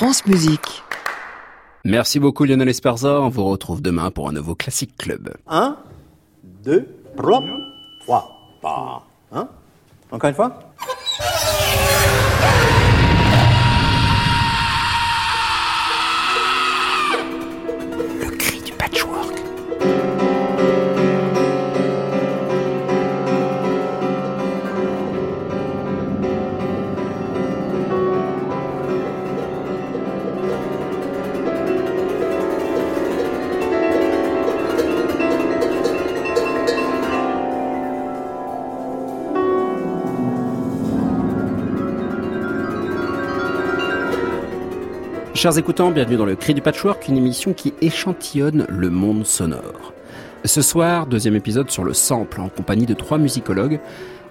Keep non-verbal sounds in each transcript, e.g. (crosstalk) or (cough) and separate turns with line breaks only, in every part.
France Musique.
Merci beaucoup Lionel Esperza, on vous retrouve demain pour un nouveau Classic Club.
1, 2, 3, 3, Hein Encore une fois?
Chers écoutants, bienvenue dans le Cri du Patchwork, une émission qui échantillonne le monde sonore. Ce soir, deuxième épisode sur le sample en compagnie de trois musicologues,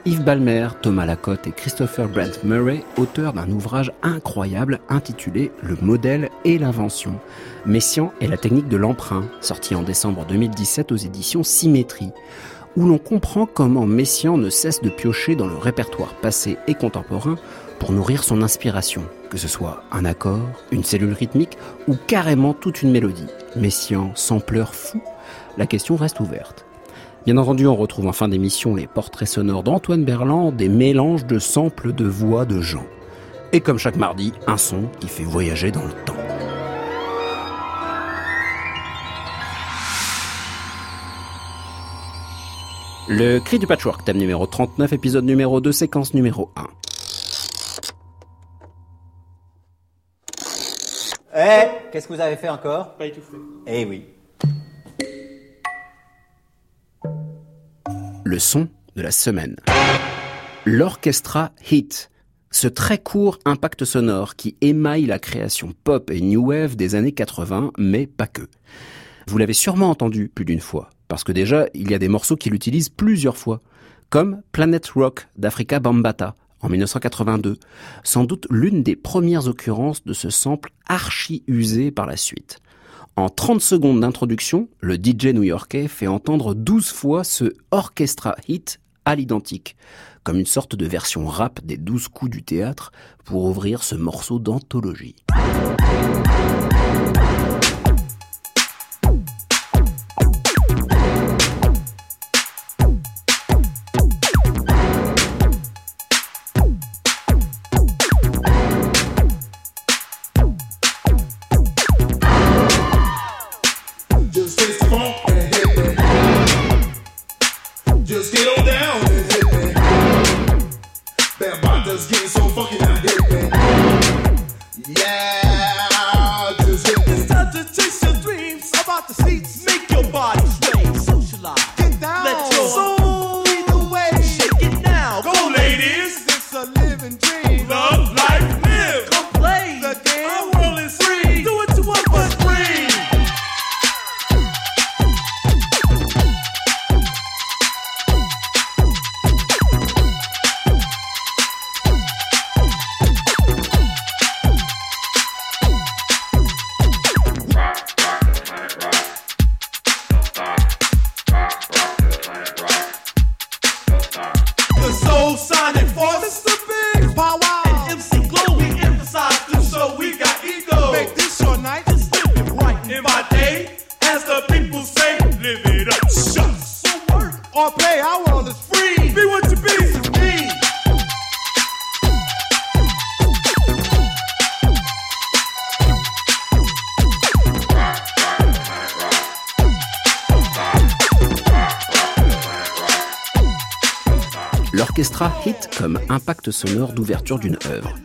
Yves Balmer, Thomas Lacotte et Christopher Brent Murray, auteurs d'un ouvrage incroyable intitulé Le modèle et l'invention, Messian et la technique de l'emprunt, sorti en décembre 2017 aux éditions Symétrie, où l'on comprend comment Messian ne cesse de piocher dans le répertoire passé et contemporain pour nourrir son inspiration, que ce soit un accord, une cellule rythmique ou carrément toute une mélodie. Messian pleurs fou La question reste ouverte. Bien entendu, on retrouve en fin d'émission les portraits sonores d'Antoine Berland, des mélanges de samples de voix de gens. Et comme chaque mardi, un son qui fait voyager dans le temps. Le cri du patchwork, thème numéro 39, épisode numéro 2, séquence numéro 1.
Eh, qu'est-ce que vous avez fait encore?
Pas étouffé.
Eh oui.
Le son de la semaine. L'Orchestra Hit. Ce très court impact sonore qui émaille la création pop et new wave des années 80, mais pas que. Vous l'avez sûrement entendu plus d'une fois, parce que déjà, il y a des morceaux qui l'utilisent plusieurs fois, comme Planet Rock d'Africa Bambata, en 1982, sans doute l'une des premières occurrences de ce sample archi usé par la suite. En 30 secondes d'introduction, le DJ new-yorkais fait entendre 12 fois ce orchestra hit à l'identique, comme une sorte de version rap des 12 coups du théâtre pour ouvrir ce morceau d'anthologie. Impact sonore d'ouverture d'une œuvre.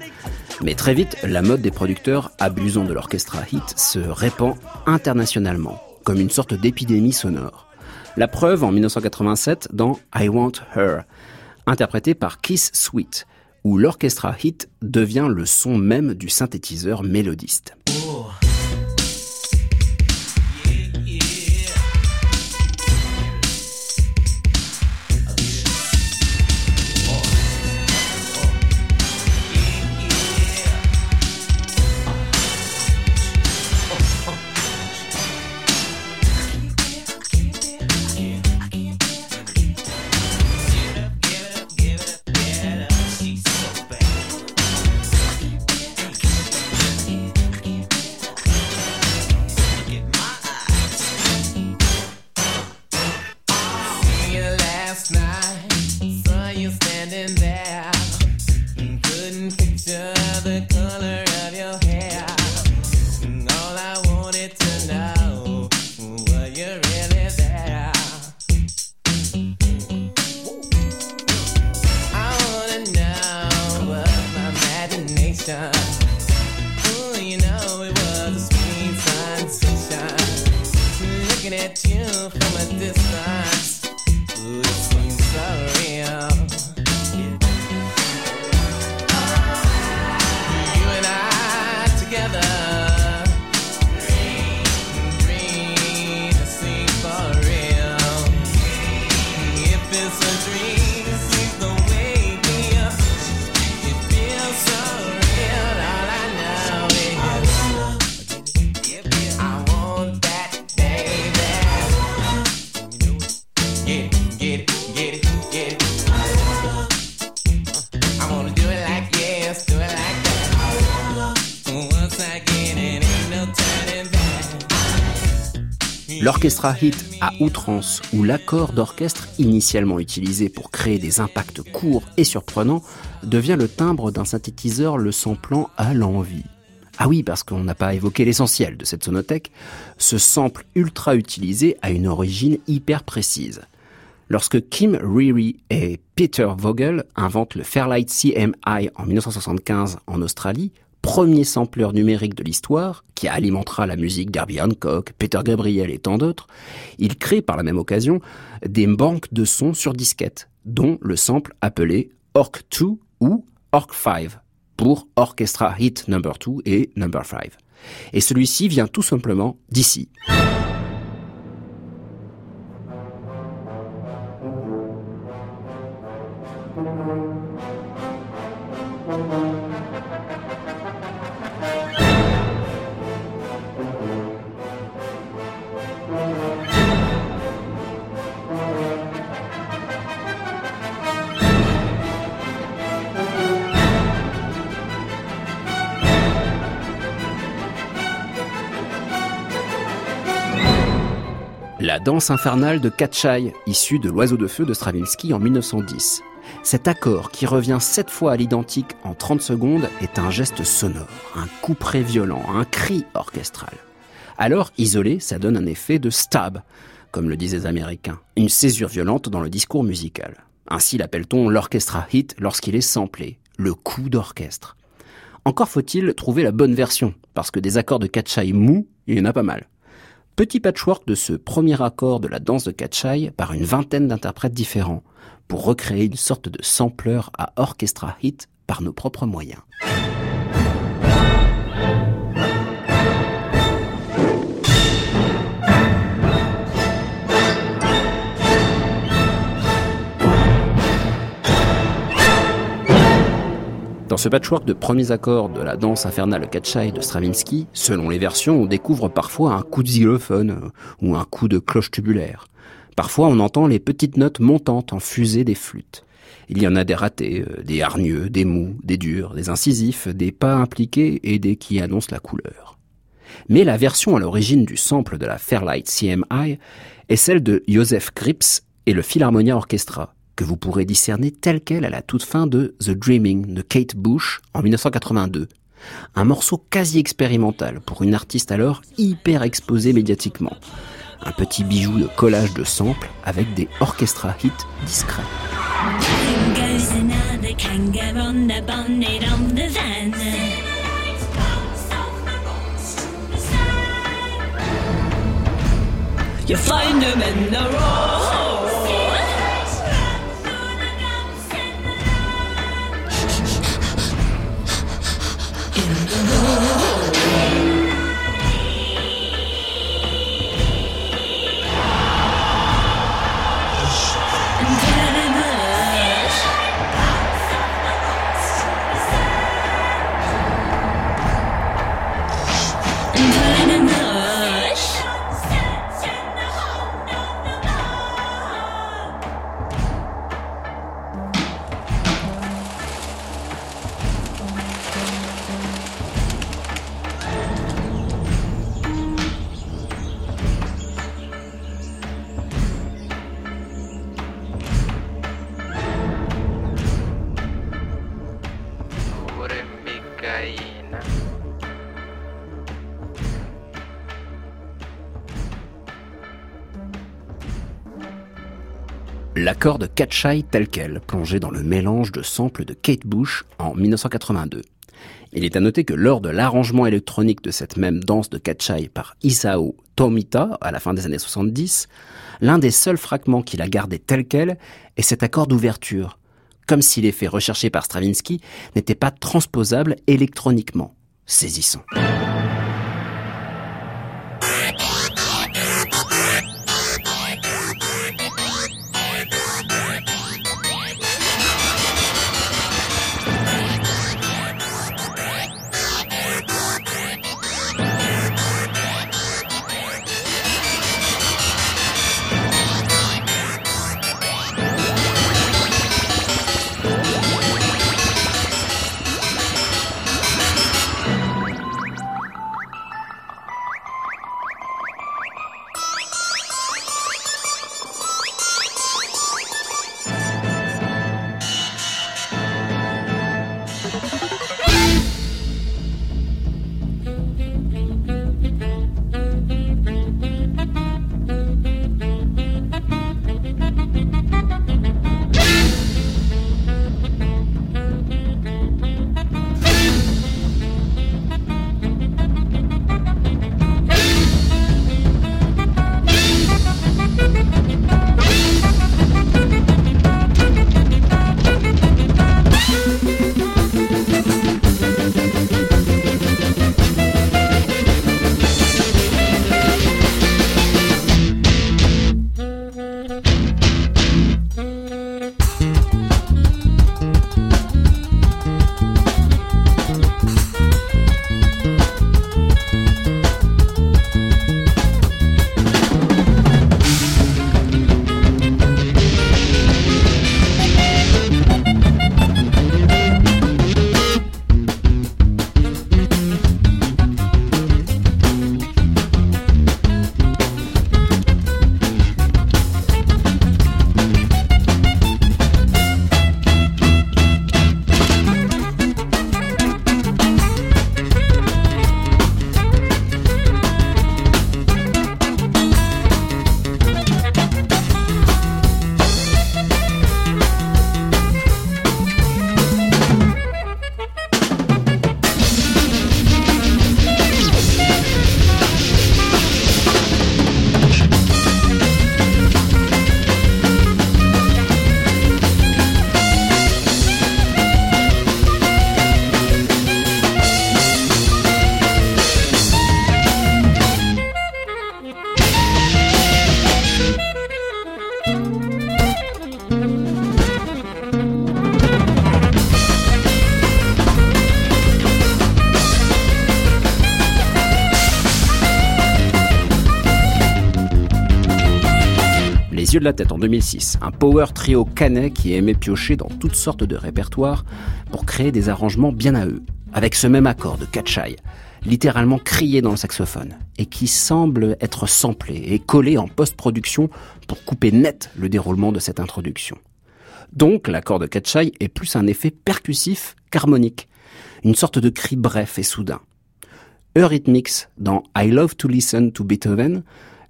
Mais très vite, la mode des producteurs abusant de l'orchestra hit se répand internationalement, comme une sorte d'épidémie sonore. La preuve en 1987 dans I Want Her, interprété par Kiss Sweet, où l'orchestra hit devient le son même du synthétiseur mélodiste. L'orchestra hit à outrance ou l'accord d'orchestre initialement utilisé pour créer des impacts courts et surprenants devient le timbre d'un synthétiseur le samplant à l'envie. Ah oui, parce qu'on n'a pas évoqué l'essentiel de cette sonothèque, ce sample ultra utilisé a une origine hyper précise. Lorsque Kim Reary et Peter Vogel inventent le Fairlight CMI en 1975 en Australie, premier sampleur numérique de l'histoire, qui alimentera la musique d'Herbie Hancock, Peter Gabriel et tant d'autres, il crée par la même occasion des banques de sons sur disquette, dont le sample appelé Orc 2 ou Orc 5 pour Orchestra Hit Number 2 et Number 5. Et celui-ci vient tout simplement d'ici. La danse infernale de Katchai, issue de l'oiseau de feu de Stravinsky en 1910. Cet accord, qui revient sept fois à l'identique en 30 secondes, est un geste sonore, un couperet violent, un cri orchestral. Alors, isolé, ça donne un effet de stab, comme le disaient les Américains, une césure violente dans le discours musical. Ainsi l'appelle-t-on l'orchestra hit lorsqu'il est samplé, le coup d'orchestre. Encore faut-il trouver la bonne version, parce que des accords de Katchai mou, il y en a pas mal. Petit patchwork de ce premier accord de la danse de Katchai par une vingtaine d'interprètes différents, pour recréer une sorte de sampleur à orchestra hit par nos propres moyens. Dans ce patchwork de premiers accords de la danse infernale Katchai de Stravinsky, selon les versions, on découvre parfois un coup de xylophone euh, ou un coup de cloche tubulaire. Parfois, on entend les petites notes montantes en fusée des flûtes. Il y en a des ratés, euh, des hargneux, des mous, des durs, des incisifs, des pas impliqués et des qui annoncent la couleur. Mais la version à l'origine du sample de la Fairlight CMI est celle de Joseph Grips et le Philharmonia Orchestra, que vous pourrez discerner telle qu'elle à la toute fin de The Dreaming de Kate Bush en 1982. Un morceau quasi expérimental pour une artiste alors hyper exposée médiatiquement. Un petit bijou de collage de samples avec des orchestra hits discrets. De Katchai tel quel, plongé dans le mélange de samples de Kate Bush en 1982. Il est à noter que lors de l'arrangement électronique de cette même danse de Kachai par Isao Tomita à la fin des années 70, l'un des seuls fragments qu'il a gardé tel quel est cet accord d'ouverture, comme si l'effet recherché par Stravinsky n'était pas transposable électroniquement. Saisissant. La tête en 2006, un power trio canet qui aimait piocher dans toutes sortes de répertoires pour créer des arrangements bien à eux, avec ce même accord de catchai, littéralement crié dans le saxophone, et qui semble être samplé et collé en post-production pour couper net le déroulement de cette introduction. Donc l'accord de catchai est plus un effet percussif qu'harmonique, une sorte de cri bref et soudain. Eurythmics, dans I Love to Listen to Beethoven,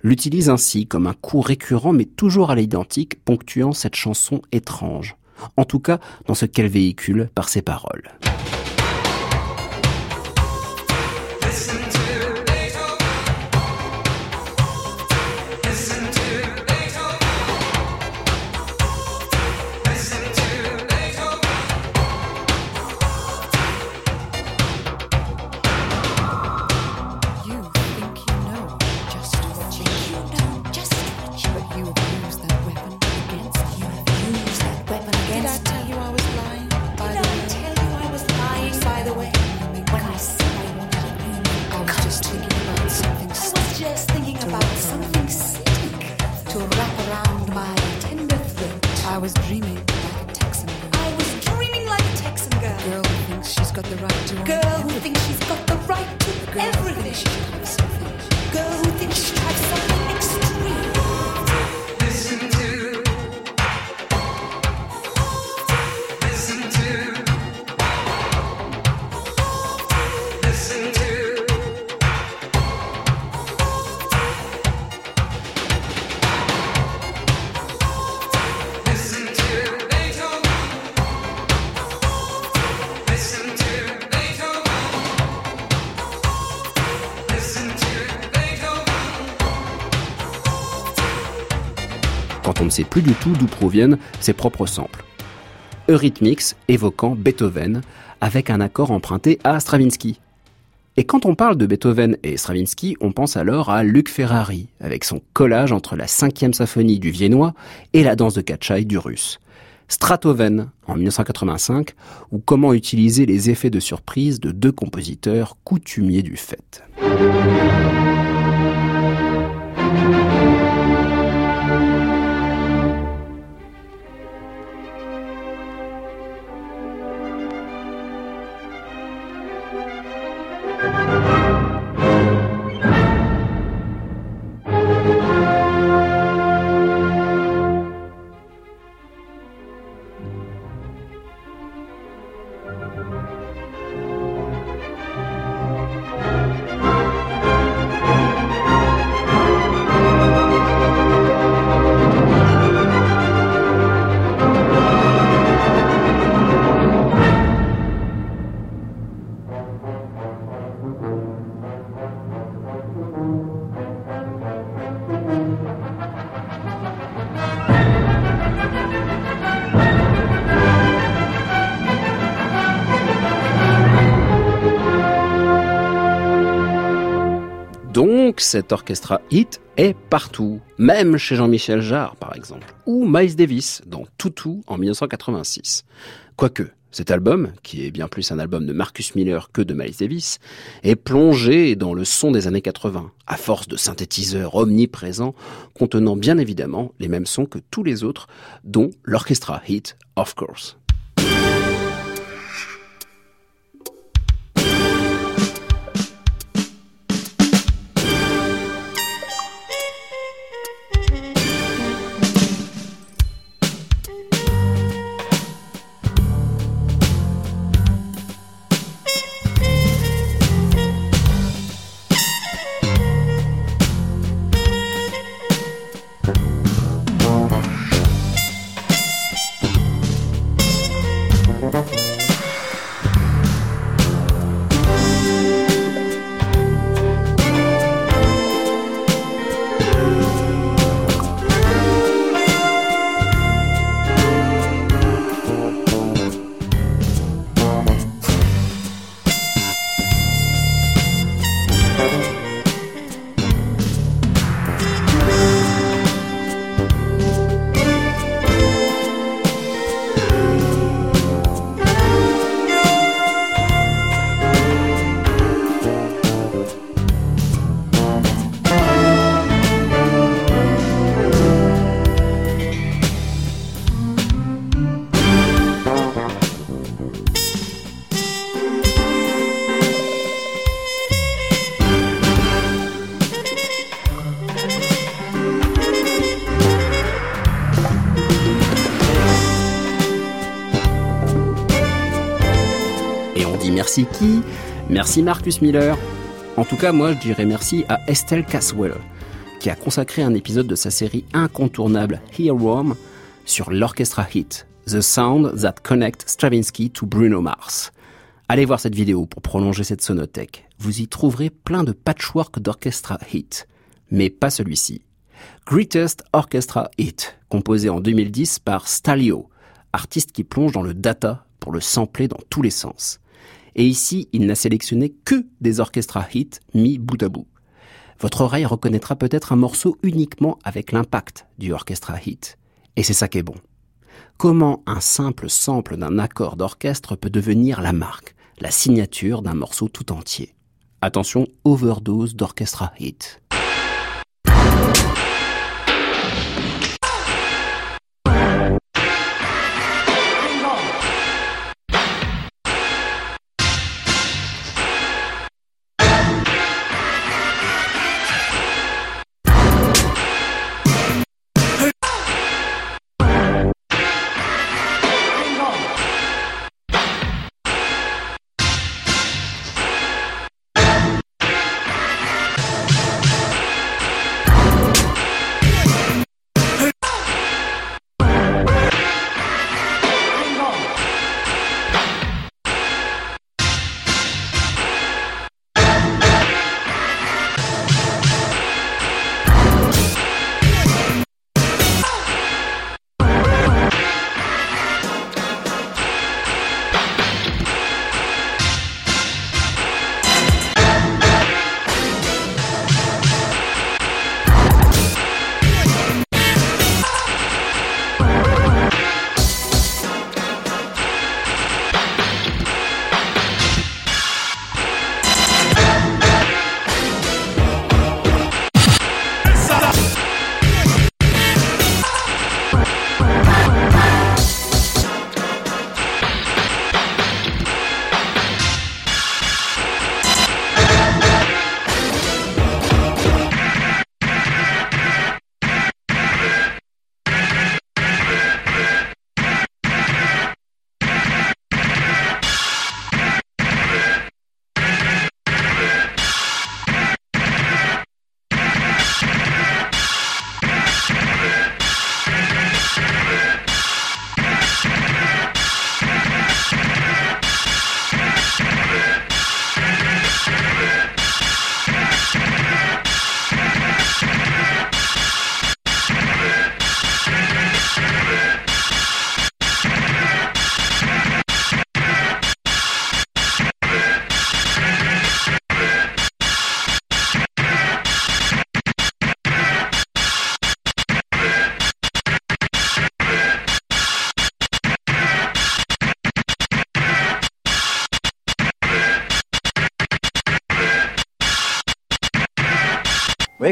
l'utilise ainsi comme un coup récurrent mais toujours à l'identique, ponctuant cette chanson étrange, en tout cas dans ce qu'elle véhicule par ses paroles. go. Sait plus du tout d'où proviennent ses propres samples. Eurythmics évoquant Beethoven avec un accord emprunté à Stravinsky. Et quand on parle de Beethoven et Stravinsky, on pense alors à Luc Ferrari, avec son collage entre la cinquième symphonie du viennois et la danse de Katchai du russe. Stratoven en 1985, ou comment utiliser les effets de surprise de deux compositeurs coutumiers du fait. Donc cet orchestra hit est partout, même chez Jean-Michel Jarre par exemple, ou Miles Davis dans Toutou en 1986. Quoique, cet album, qui est bien plus un album de Marcus Miller que de Miles Davis, est plongé dans le son des années 80, à force de synthétiseurs omniprésents contenant bien évidemment les mêmes sons que tous les autres, dont l'orchestra hit, of course. Merci qui Merci Marcus Miller. En tout cas, moi, je dirais merci à Estelle Caswell, qui a consacré un épisode de sa série incontournable Earworm sur l'orchestra hit, The Sound That Connect Stravinsky to Bruno Mars. Allez voir cette vidéo pour prolonger cette sonothèque. Vous y trouverez plein de patchwork d'orchestra hit, mais pas celui-ci. Greatest Orchestra Hit, composé en 2010 par Stalio, artiste qui plonge dans le data pour le sampler dans tous les sens. Et ici, il n'a sélectionné que des orchestra hits mis bout à bout. Votre oreille reconnaîtra peut-être un morceau uniquement avec l'impact du orchestra hit. Et c'est ça qui est bon. Comment un simple sample d'un accord d'orchestre peut devenir la marque, la signature d'un morceau tout entier? Attention, overdose d'orchestra hit.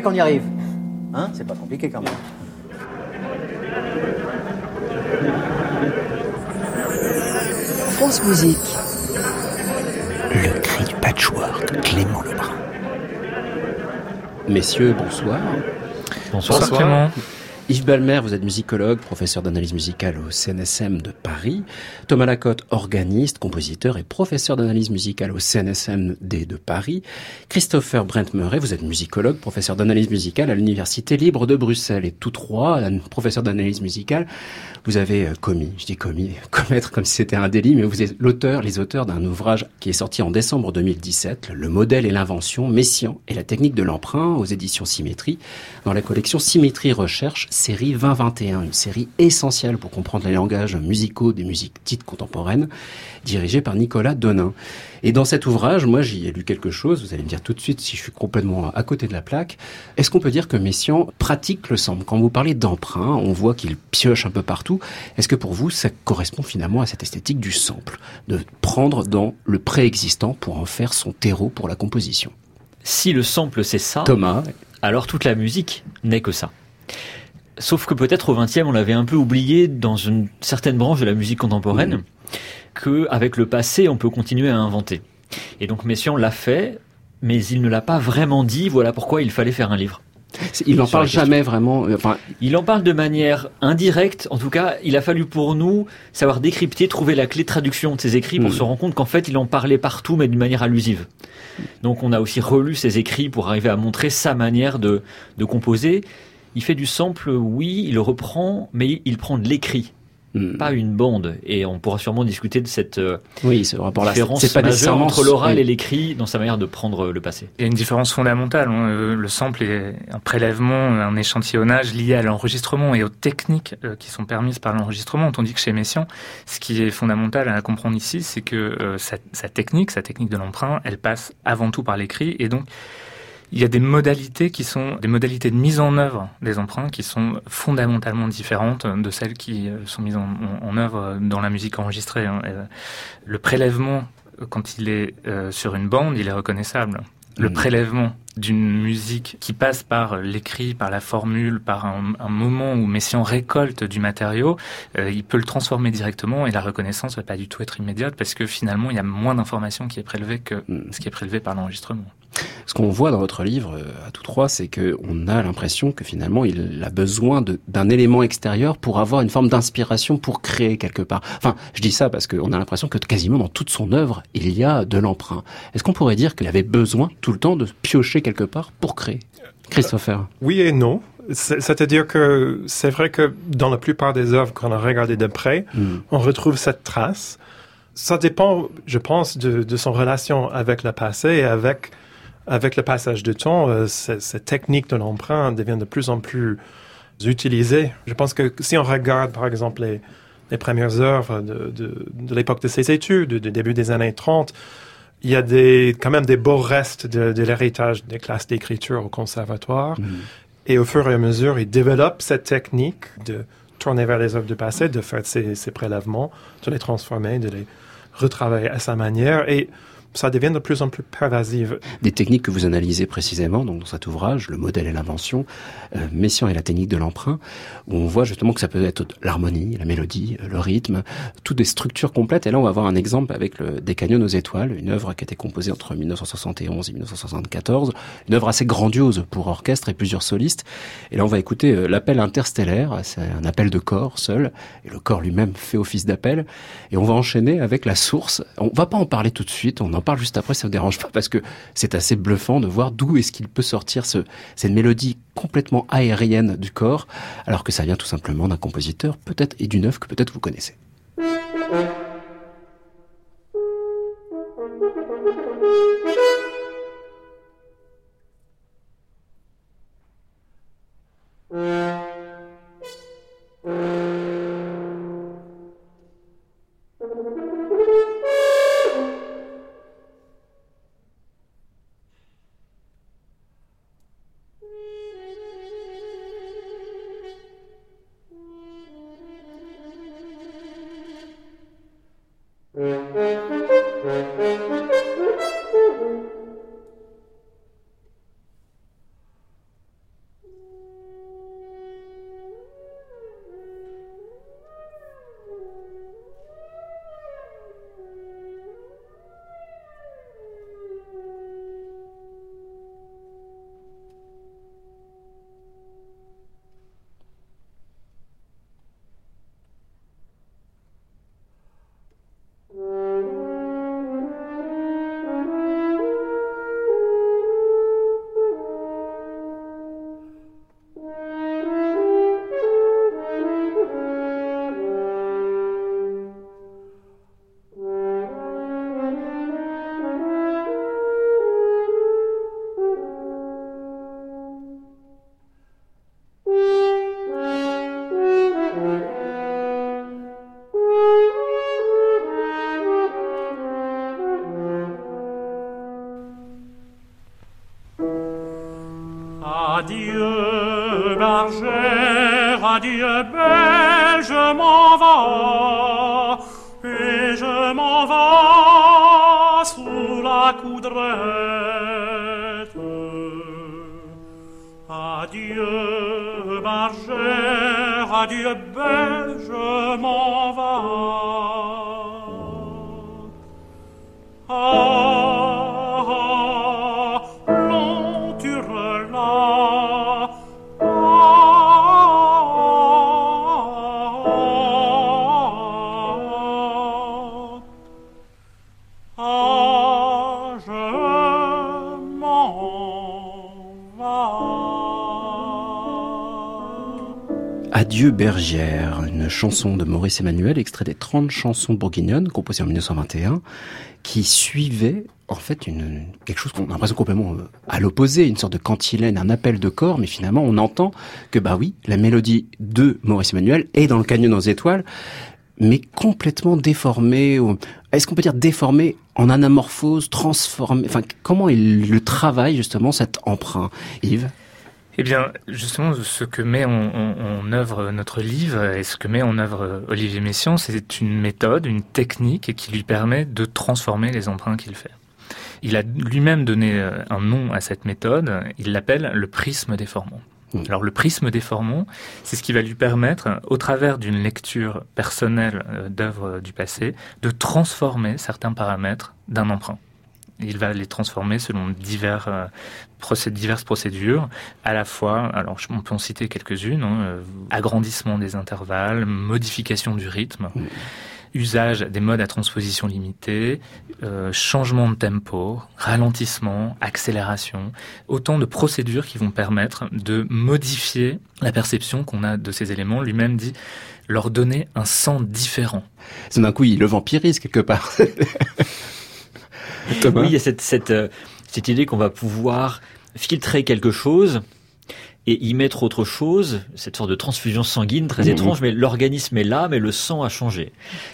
Qu'on y arrive Hein? C'est pas compliqué quand même.
France Musique.
Le cri du patchwork, Clément Lebrun. Messieurs, bonsoir.
Bonsoir, Clément.
Yves Balmer, vous êtes musicologue, professeur d'analyse musicale au CNSM de Paris. Thomas Lacotte, organiste, compositeur et professeur d'analyse musicale au CNSMD de Paris. Christopher Brent Murray, vous êtes musicologue, professeur d'analyse musicale à l'Université libre de Bruxelles. Et tous trois, professeur d'analyse musicale, vous avez euh, commis, je dis commis, (laughs) commettre comme si c'était un délit, mais vous êtes l'auteur, les auteurs d'un ouvrage qui est sorti en décembre 2017, Le modèle et l'invention, Messian et la technique de l'emprunt aux éditions Symétrie, dans la collection Symétrie Recherche, série 2021, une série essentielle pour comprendre les langages musicaux des musiques dites contemporaines, dirigée par Nicolas Donin. Et dans cet ouvrage, moi j'y ai lu quelque chose, vous allez me dire tout de suite si je suis complètement à côté de la plaque. Est-ce qu'on peut dire que Messiaen pratique le sample? Quand vous parlez d'emprunt, on voit qu'il pioche un peu partout. Est-ce que pour vous, ça correspond finalement à cette esthétique du sample, de prendre dans le préexistant pour en faire son terreau pour la composition?
Si le sample c'est ça,
Thomas,
alors toute la musique n'est que ça. Sauf que peut-être au XXe, on l'avait un peu oublié dans une certaine branche de la musique contemporaine. Mmh qu'avec le passé, on peut continuer à inventer. Et donc Messiaen l'a fait, mais il ne l'a pas vraiment dit, voilà pourquoi il fallait faire un livre.
Il n'en parle jamais vraiment.
Euh, enfin, il en parle de manière indirecte. En tout cas, il a fallu pour nous savoir décrypter, trouver la clé de traduction de ses écrits pour hmm. se rendre compte qu'en fait, il en parlait partout, mais d'une manière allusive. Donc, on a aussi relu ses écrits pour arriver à montrer sa manière de, de composer. Il fait du sample, oui, il le reprend, mais il prend de l'écrit. Hmm. pas une bande. Et on pourra sûrement discuter de cette euh,
oui, ce rapport -là.
différence
pas
entre l'oral et l'écrit dans sa manière de prendre le passé.
Il y a une différence fondamentale. Hein. Euh, le sample est un prélèvement, un échantillonnage lié à l'enregistrement et aux techniques euh, qui sont permises par l'enregistrement. Tandis que chez Messiaen, ce qui est fondamental à comprendre ici, c'est que sa, sa technique, sa technique de l'emprunt, elle passe avant tout par l'écrit. Et donc, il y a des modalités qui sont des modalités de mise en œuvre des emprunts qui sont fondamentalement différentes de celles qui euh, sont mises en, œuvre dans la musique enregistrée. Hein. Euh, le prélèvement, quand il est euh, sur une bande, il est reconnaissable. Le mmh. prélèvement d'une musique qui passe par l'écrit, par la formule, par un, moment où Messiaen récolte du matériau, il peut le transformer directement et la reconnaissance va pas du tout être immédiate parce que finalement il y a moins d'informations qui est prélevée que mmh. ce qui est prélevé par l'enregistrement.
Ce qu'on voit dans votre livre, euh, à tous trois, c'est qu'on a l'impression que finalement, il a besoin d'un élément extérieur pour avoir une forme d'inspiration pour créer quelque part. Enfin, je dis ça parce qu'on a l'impression que quasiment dans toute son œuvre, il y a de l'emprunt. Est-ce qu'on pourrait dire qu'il avait besoin tout le temps de piocher quelque part pour créer Christopher euh,
Oui et non. C'est-à-dire que c'est vrai que dans la plupart des œuvres qu'on a regardées de près, hmm. on retrouve cette trace. Ça dépend, je pense, de, de son relation avec le passé et avec avec le passage du temps, euh, cette technique de l'emprunt devient de plus en plus utilisée. Je pense que si on regarde, par exemple, les, les premières œuvres de, de, de l'époque de ses études, du début des années 30, il y a des, quand même des beaux restes de, de l'héritage des classes d'écriture au conservatoire. Mm. Et au fur et à mesure, il développe cette technique de tourner vers les œuvres du passé, de faire ces, ces prélèvements, de les transformer, de les retravailler à sa manière. Et ça devient de plus en plus pervasive.
Des techniques que vous analysez précisément donc, dans cet ouvrage, le modèle et l'invention, euh, Messiaen et la technique de l'emprunt, où on voit justement que ça peut être l'harmonie, la mélodie, le rythme, toutes des structures complètes. Et là, on va avoir un exemple avec le Des Canyons aux étoiles, une œuvre qui a été composée entre 1971 et 1974, une œuvre assez grandiose pour orchestre et plusieurs solistes. Et là, on va écouter euh, l'appel interstellaire, c'est un appel de corps seul, et le corps lui-même fait office d'appel. Et on va enchaîner avec la source. On va pas en parler tout de suite, parle juste après, ça ne dérange pas parce que c'est assez bluffant de voir d'où est-ce qu'il peut sortir ce, cette mélodie complètement aérienne du corps, alors que ça vient tout simplement d'un compositeur, peut-être, et d'une œuvre que peut-être vous connaissez.
Adieu, bergère, adieu, belle, je m'en vais, et je m'en vais sous la coudrette. Adieu, bergère, adieu, belle, je m'en vais.
Adieu bergère, une chanson de Maurice Emmanuel, extrait des 30 chansons bourguignonnes composées en 1921, qui suivait en fait quelque chose qu'on a l'impression complètement euh, à l'opposé, une sorte de cantilène, un appel de corps, mais finalement on entend que bah oui, la mélodie de Maurice Emmanuel est dans le canyon aux étoiles, mais complètement déformée. Est-ce qu'on peut dire déformée en anamorphose, transformée Enfin, comment il le travaille justement cet emprunt, Yves?
Eh bien, justement, ce que met en, en- en œuvre notre livre et ce que met en œuvre Olivier Messiaen, c'est une méthode, une technique qui lui permet de transformer les emprunts qu'il fait. Il a lui-même donné euh, un nom à cette méthode, il l'appelle le prisme déformant.
Mm.
Alors le prisme déformant, c'est ce qui va lui permettre, au travers d'une lecture personnelle euh, d'œuvres du passé, de transformer certains paramètres d'un emprunt. Il va les transformer selon divers, euh, procé- diverses procédures, à la fois, alors on peut en citer quelques-unes, hein, euh, agrandissement des intervalles, modification du rythme, usage des modes à transposition limitée, euh, changement de tempo, ralentissement, accélération, autant de procédures qui vont permettre de modifier la perception qu'on a de ces éléments. Lui-même dit leur donner un sens différent.
C'est d'un coup, il le vampirise quelque part. (laughs) Thomas
Oui, il y a cette, cette, euh, cette idée qu'on va pouvoir filtrer quelque chose et y mettre autre chose, cette sorte de transfusion sanguine très
Mhm.
étrange, mais l'organisme est là, mais le sang a changé.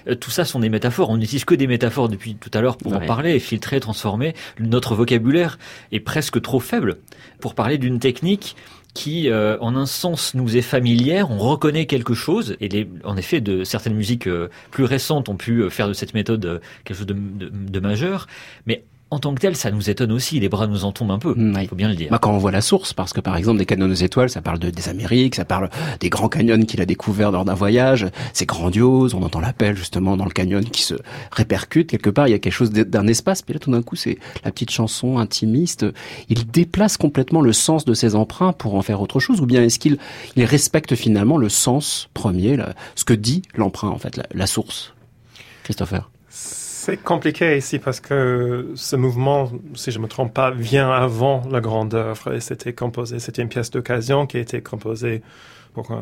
Euh, Tout ça sont des métaphores. On n'utilise que des métaphores depuis tout à l'heure pour en parler, filtrer, transformer. Notre vocabulaire est presque trop faible pour parler d'une technique qui, euh, en un sens, nous est familière. On reconnaît quelque chose. Et en effet, de certaines musiques euh, plus récentes ont pu euh, faire de cette méthode quelque chose de- de majeur. Mais en tant que tel, ça nous étonne aussi. Les bras nous en tombent un peu.
Mm, oui.
Il faut bien le dire.
Bah, quand on voit la source, parce que par exemple des canyons aux étoiles, ça parle de, des Amériques, ça parle des grands canyons qu'il a découverts lors d'un voyage, c'est grandiose, on entend l'appel justement dans le canyon qui se répercute, quelque part il y a quelque chose d'un espace, puis là tout d'un coup c'est la petite chanson intimiste, il déplace complètement le sens de ses emprunts pour en faire autre chose, ou bien est-ce qu'il il respecte finalement le sens premier, la- ce que dit l'emprunt en fait, la, la source? Christopher
C'est compliqué ici parce que ce mouvement, si je me trompe pas, vient avant la grande œuvre et c'était composé, c'était une pièce d'occasion qui a été composée pour euh,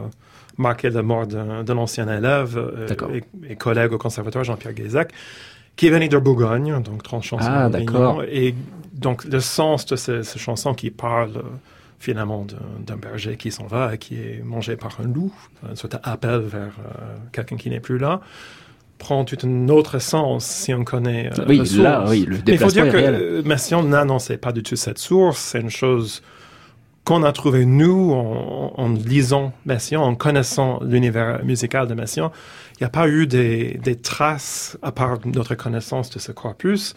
marquer la mort d'un ancien élève euh, et, et collègue au conservatoire, Jean-Pierre Guézac, qui est venu de Bourgogne, donc 30 chansons.
Ah, d'accord.
Et donc le sens de ces, ces chansons qui parlent finalement d'un- berger qui s'en va et qui est mangé par un loup, une sorte d'appel vers euh, quelqu'un qui n'est plus là prend tout un autre sens si on connaît euh,
Oui,
la source.
là, oui, le
Mais il faut dire que euh, Messiaen n'annonçait pas du tout cette source. C'est une chose qu'on a trouvé nous en, en lisant Messiaen, en connaissant l'univers musical de Messiaen. Il n'y a pas eu des, des traces, à part notre connaissance de ce corpus,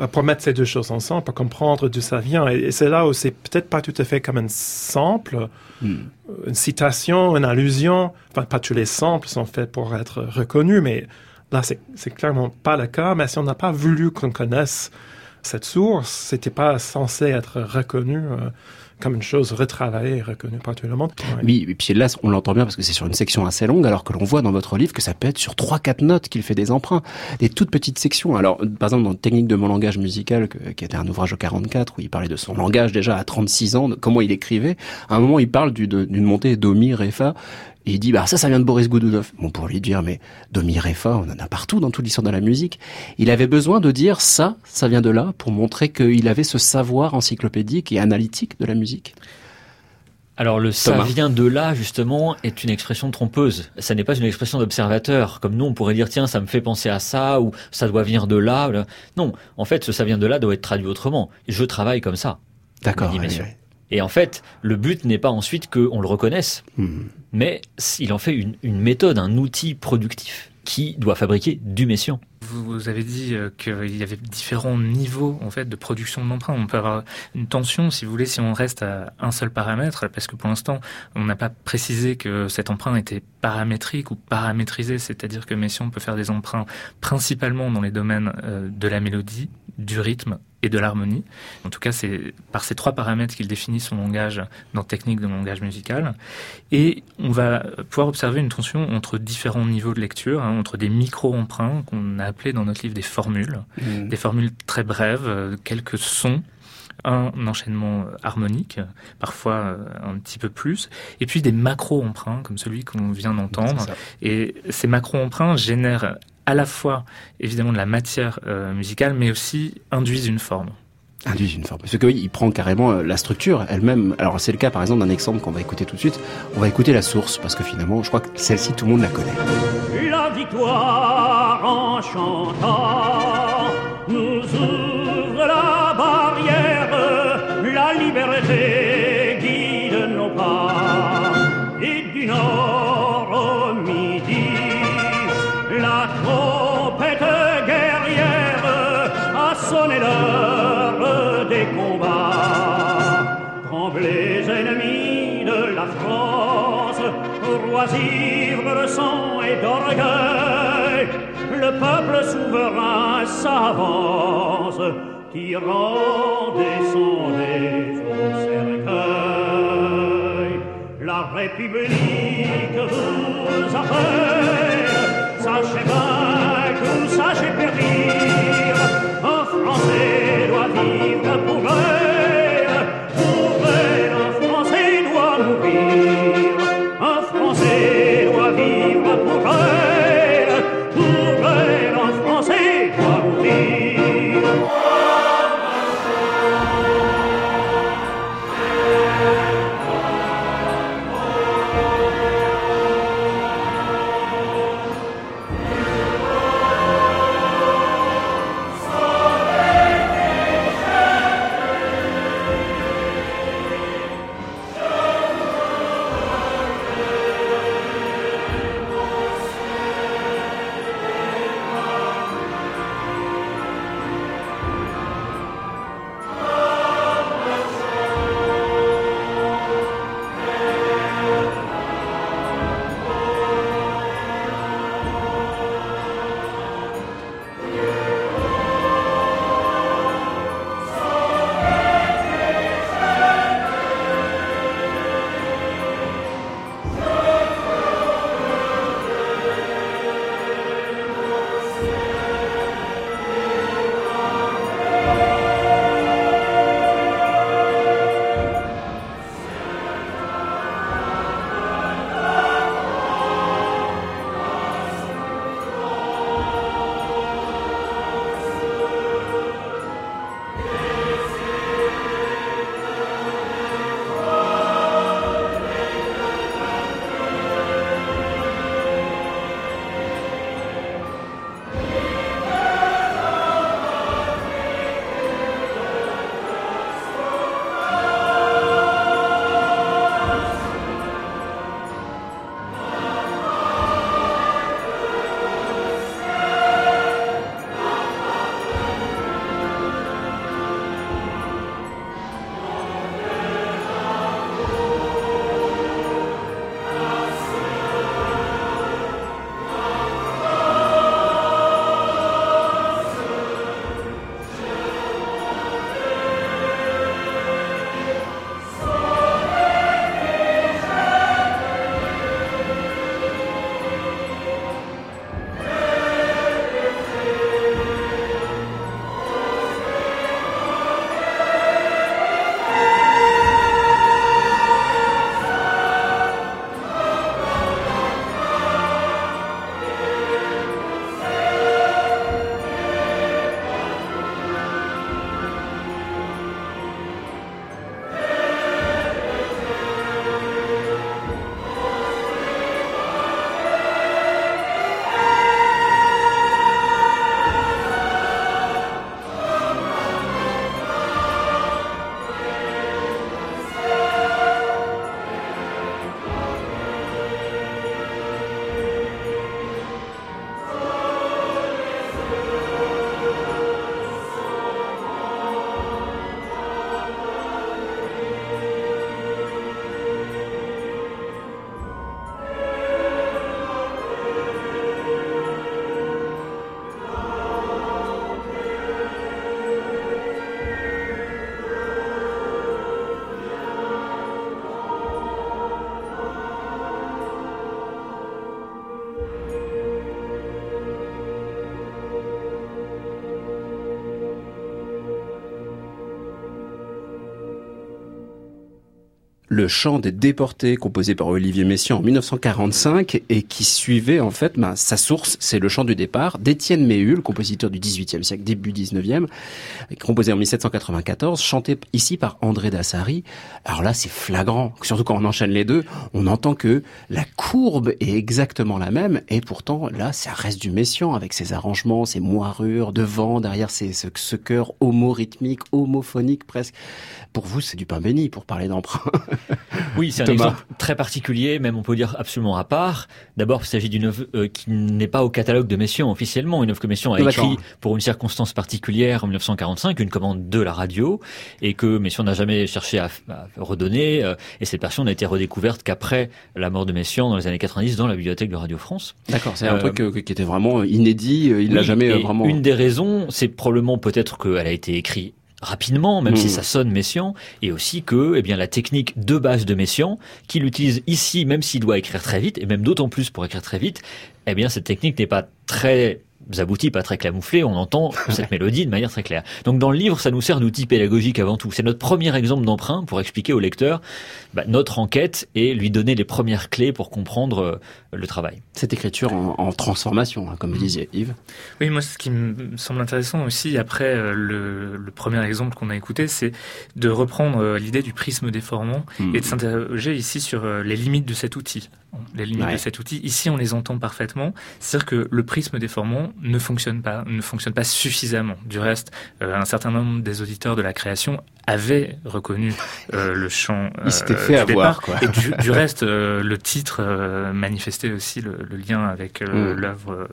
euh, pour mettre ces deux choses ensemble, pour comprendre d'où ça vient. Et, et c'est là où c'est peut-être pas tout à fait comme un sample,
Hmm.
une citation, une allusion. Enfin, pas tous les samples sont faits pour être reconnus, mais là, c'est clairement pas le cas. Mais si on n'a pas voulu qu'on connaisse cette source, c'était pas censé être reconnu euh, comme une chose retravaillée et reconnue par tout le monde.
Oui, et puis là, on l'entend bien parce que c'est sur une section assez longue, alors que l'on voit dans votre livre que ça peut être sur trois, quatre notes qu'il fait des emprunts, des toutes petites sections. Alors, par exemple, dans Technique de mon langage musical, qui était un ouvrage au 44, où il parlait de son langage déjà à 36 ans, de comment il écrivait, à un moment, il parle d'une montée do, mi, ré, fa, et il dit, bah ça, ça vient de Boris Goudounov. Bon, pour lui dire, mais do, mi, ré, fa, on en a partout dans toute l'histoire de la musique. Il avait besoin de dire ça, ça vient de là, pour montrer qu'il avait ce savoir encyclopédique et analytique de la musique.
Alors le ça vient de là justement est une expression trompeuse. Ça n'est pas une expression d'observateur. Comme nous on pourrait dire tiens ça me fait penser à ça ou ça doit venir de là. Non, en fait ce ça vient de là doit être traduit autrement. Je travaille comme ça.
D'accord. ouais.
Et en fait, le but n'est pas ensuite qu'on le reconnaisse,
Hmm.
mais il en fait une, une méthode, un outil productif qui doit fabriquer du messian.
Vous, vous avez dit euh, qu'il y avait différents niveaux en fait de production de l'emprunt. On peut avoir une tension, si vous voulez, si on reste à un seul paramètre, parce que pour l'instant, on n'a pas précisé que cet emprunt était paramétrique ou paramétrisé, c'est-à-dire que Messiaen peut faire des emprunts principalement dans les domaines euh, de la mélodie, du rythme et de l'harmonie. En tout cas, c'est par ces trois paramètres qu'il définit son langage dans technique de langage musical. Et on va pouvoir observer une tension entre différents niveaux de lecture, hein, entre des micro-emprunts qu'on a appelés dans notre livre des formules,
Hmm.
des formules très brèves, euh, quelques sons, un enchaînement harmonique, parfois euh, un petit peu plus, et puis des macro-emprunts comme celui qu'on vient d'entendre. Et ces macro-emprunts génèrent à la fois évidemment de la matière euh, musicale, mais aussi induisent une forme.
Induit une forme. Parce que oui, il prend carrément euh, la structure elle-même. Alors c'est le cas par exemple d'un exemple qu'on va écouter tout de suite. On va écouter la source parce que finalement, je crois que celle-ci tout le monde la connaît.
La victoire en chantant de sang et d'orgueil, le peuple souverain s'avance, tirant des sondés au cercueil. La République vous appelle,
le chant des déportés composé par Olivier Messiaen en 1945 et qui suivait en fait ben, sa source, c'est le chant du départ d'Étienne Méhul, compositeur du XVIIIe siècle, début XIXe, composé en 1794, chanté ici par André Dassari. Alors là, c'est flagrant, surtout quand on enchaîne les deux, on entend que la courbe est exactement la même et pourtant là, ça reste du Messiaen avec ses arrangements, ses moirures, devant, derrière c'est ce, ce chœur homo-rythmique, homophonique presque. Pour vous, c'est du pain béni pour parler d'emprunt. (laughs)
Oui, c'est un exemple très particulier, même on peut dire absolument à part. D'abord, il s'agit d'une œuvre euh, qui n'est pas au catalogue de Messiaen officiellement, une œuvre que Messiaen a écrite pour une circonstance particulière en 1945, une commande de la radio, et que Messiaen n'a jamais cherché à, à redonner. Euh, et cette version n'a été redécouverte qu'après la mort de Messiaen dans les années 90 dans la bibliothèque de Radio France.
D'accord, c'est un truc euh, qui était vraiment inédit. Il l'a
oui,
jamais
et
vraiment.
Une des raisons, c'est probablement peut-être qu'elle a été écrite rapidement, même si ça sonne Messiaen, et aussi que eh bien la technique de base de Messiaen, qu'il utilise ici, même s'il doit écrire très vite, et même d'autant plus pour écrire très vite, eh bien cette technique n'est pas très aboutie, pas très camouflée, on entend cette (laughs) mélodie de manière très claire. Donc dans le livre, ça nous sert d'outil pédagogique avant tout. C'est notre premier exemple d'emprunt pour expliquer au lecteur bah, notre enquête et lui donner les premières clés pour comprendre euh, le travail.
Cette écriture en, en transformation, hein, comme vous disiez, Yves.
Oui, moi, ce qui me semble intéressant aussi, après euh, le, le premier exemple qu'on a écouté, c'est de reprendre euh, l'idée du prisme déformant
Mm.
et de s'interroger ici sur euh, les limites de cet outil. Les limites
Ouais.
de cet outil, ici, on les entend parfaitement. C'est-à-dire que le prisme déformant ne fonctionne pas, ne fonctionne pas suffisamment. Du reste, euh, un certain nombre des auditeurs de la création avaient reconnu euh, le chant.
Il s'était fait
du
avoir,
départ.
quoi.
Et du, du (laughs) reste, euh, le titre euh, aussi le, le lien avec euh,
Mm.
l'œuvre euh,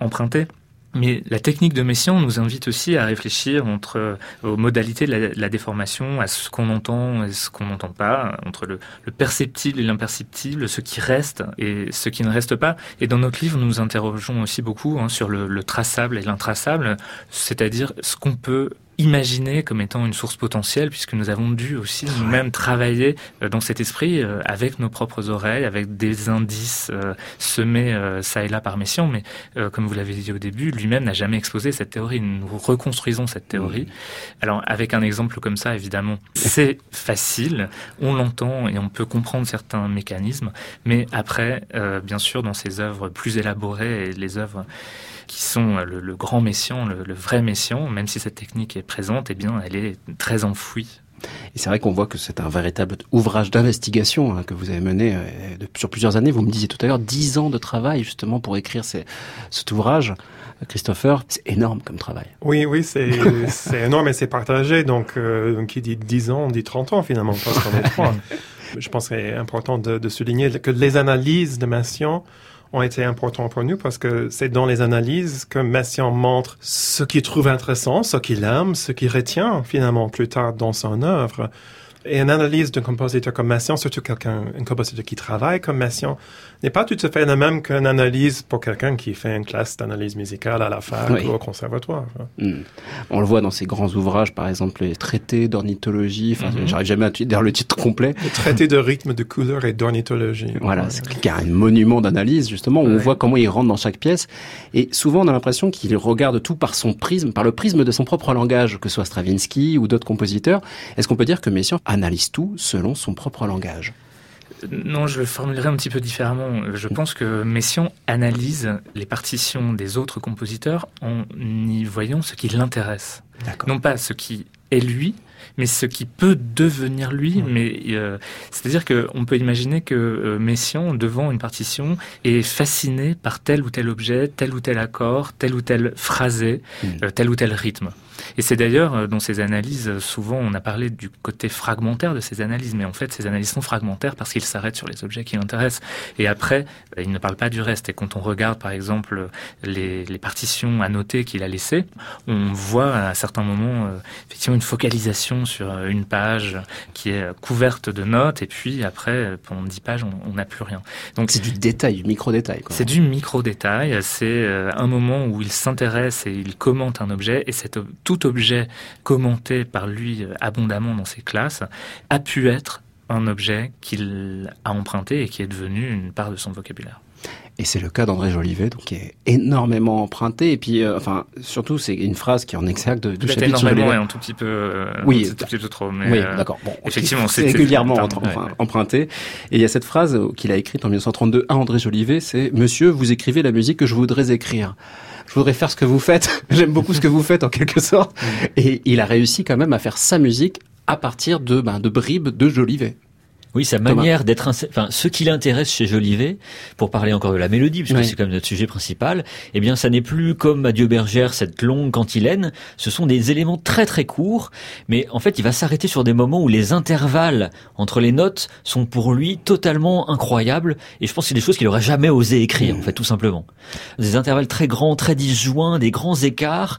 empruntée. Mais la technique de Messiaen nous invite aussi à réfléchir entre euh, aux modalités de la, de la déformation, à ce qu'on entend et ce qu'on n'entend pas, entre le, le perceptible et l'imperceptible, ce qui reste et ce qui ne reste pas. Et dans notre livre, nous nous interrogeons aussi beaucoup hein, sur le, le traçable et l'intraçable, c'est-à-dire ce qu'on peut imaginer comme étant une source potentielle, puisque nous avons dû aussi nous-mêmes travailler euh, dans cet esprit euh, avec nos propres oreilles, avec des indices euh, semés ça et là par Messiaen, mais comme vous l'avez dit au début, lui-même n'a jamais exposé cette théorie. Nous reconstruisons cette théorie. Alors, avec un exemple comme ça, évidemment, c'est facile, on l'entend et on peut comprendre certains mécanismes, mais après, bien sûr, dans ces œuvres plus élaborées et les œuvres qui sont euh, le, le grand Messiaen, le, le vrai Messiaen, même si cette technique est présente, eh bien, elle est très enfouie.
Et c'est vrai qu'on voit que c'est un véritable ouvrage d'investigation hein, que vous avez mené euh, de- sur plusieurs années. Vous me disiez tout à l'heure, dix ans de travail justement pour écrire ces- cet ouvrage. Christopher, c'est énorme comme travail.
Oui, oui, c'est (laughs) c'est énorme et c'est partagé. Donc, euh, donc, qui dit 10 ans, dit 30 ans finalement, parce qu'on est trois. (laughs) Je pense que c'est important de, de souligner que les analyses de Messiaen ont été importantes pour nous parce que c'est dans les analyses que Messiaen montre ce qu'il trouve intéressant, ce qu'il aime, ce qu'il retient finalement plus tard dans son œuvre. Et une analyse d'un compositeur comme Messiaen, surtout quelqu'un, un compositeur qui travaille comme Messiaen, n'est pas tout à fait la même qu'une analyse pour quelqu'un qui fait une classe d'analyse musicale à la fac
Oui.
ou au conservatoire.
Hmm. On le voit dans ces grands ouvrages, par exemple les traités d'ornithologie. Enfin,
Mhm.
j'arrive jamais à dire le titre complet.
Le traité de rythme, de couleur et d'ornithologie.
Voilà,
Ouais.
c'est un monument d'analyse justement où on voit comment il rentre dans chaque pièce. Et souvent, on a l'impression qu'il regarde tout par son prisme, par le prisme de son propre langage, que ce soit Stravinsky ou d'autres compositeurs. Est-ce qu'on peut dire que Messiaen analyse tout selon son propre langage?
Non, je le formulerai un petit peu différemment. Je pense que Messiaen analyse les partitions des autres compositeurs en y voyant ce qui l'intéresse. Non pas ce qui est lui, mais ce qui peut devenir lui.
Mmh.
Mais euh, c'est-à-dire qu'on peut imaginer que euh, Messiaen, devant une partition, est fasciné par tel ou tel objet, tel ou tel accord, tel ou tel phrasé,
Mmh.
euh, tel ou tel rythme. Et c'est d'ailleurs euh, dans ces analyses, euh, souvent on a parlé du côté fragmentaire de ces analyses, mais en fait ces analyses sont fragmentaires parce qu'ils s'arrêtent sur les objets qui l'intéressent. Et après, euh, il ne parle pas du reste. Et quand on regarde par exemple les, les partitions annotées qu'il a laissées, on voit à certains moments euh, effectivement une focalisation sur euh, une page qui est couverte de notes, et puis après, pendant dix pages, on n'a plus rien. Donc
C'est du détail, du micro-détail.
c'est du micro-détail, c'est euh, un moment où il s'intéresse et il commente un objet, et cet, ob- tout objet commenté par lui euh, abondamment dans ses classes a pu être un objet qu'il a emprunté et qui est devenu une part de son vocabulaire.
Et c'est le cas d'André Jolivet, donc qui est énormément emprunté. Et puis, euh, enfin, surtout, c'est une phrase qui est en exergue de,
Peut-être
chapitre
énormément et un tout petit peu, euh,
Oui,
un tout petit peu trop. Mais
Oui,
euh,
d'accord. Bon,
effectivement,
c'est régulièrement enfin,
ouais.
emprunté. Et il y a cette phrase qu'il a écrite en 1932 à André Jolivet, c'est Monsieur, vous écrivez la musique que je voudrais écrire. Je voudrais faire ce que vous faites. (laughs) J'aime beaucoup ce que vous faites en quelque sorte. Et il a réussi quand même à faire sa musique à partir de ben, de bribes de Jolivet.
Oui, sa manière d'être, enfin, ce qui l'intéresse chez Jolivet, pour parler encore de la mélodie, puisque
Oui.
c'est quand même notre sujet principal, eh bien, ça n'est plus comme Adieu Bergère, cette longue cantilène. Ce sont des éléments très très courts, mais en fait, il va s'arrêter sur des moments où les intervalles entre les notes sont pour lui totalement incroyables, et je pense que c'est des choses qu'il aurait jamais osé écrire, en fait, tout simplement. Des intervalles très grands, très disjoints, des grands écarts,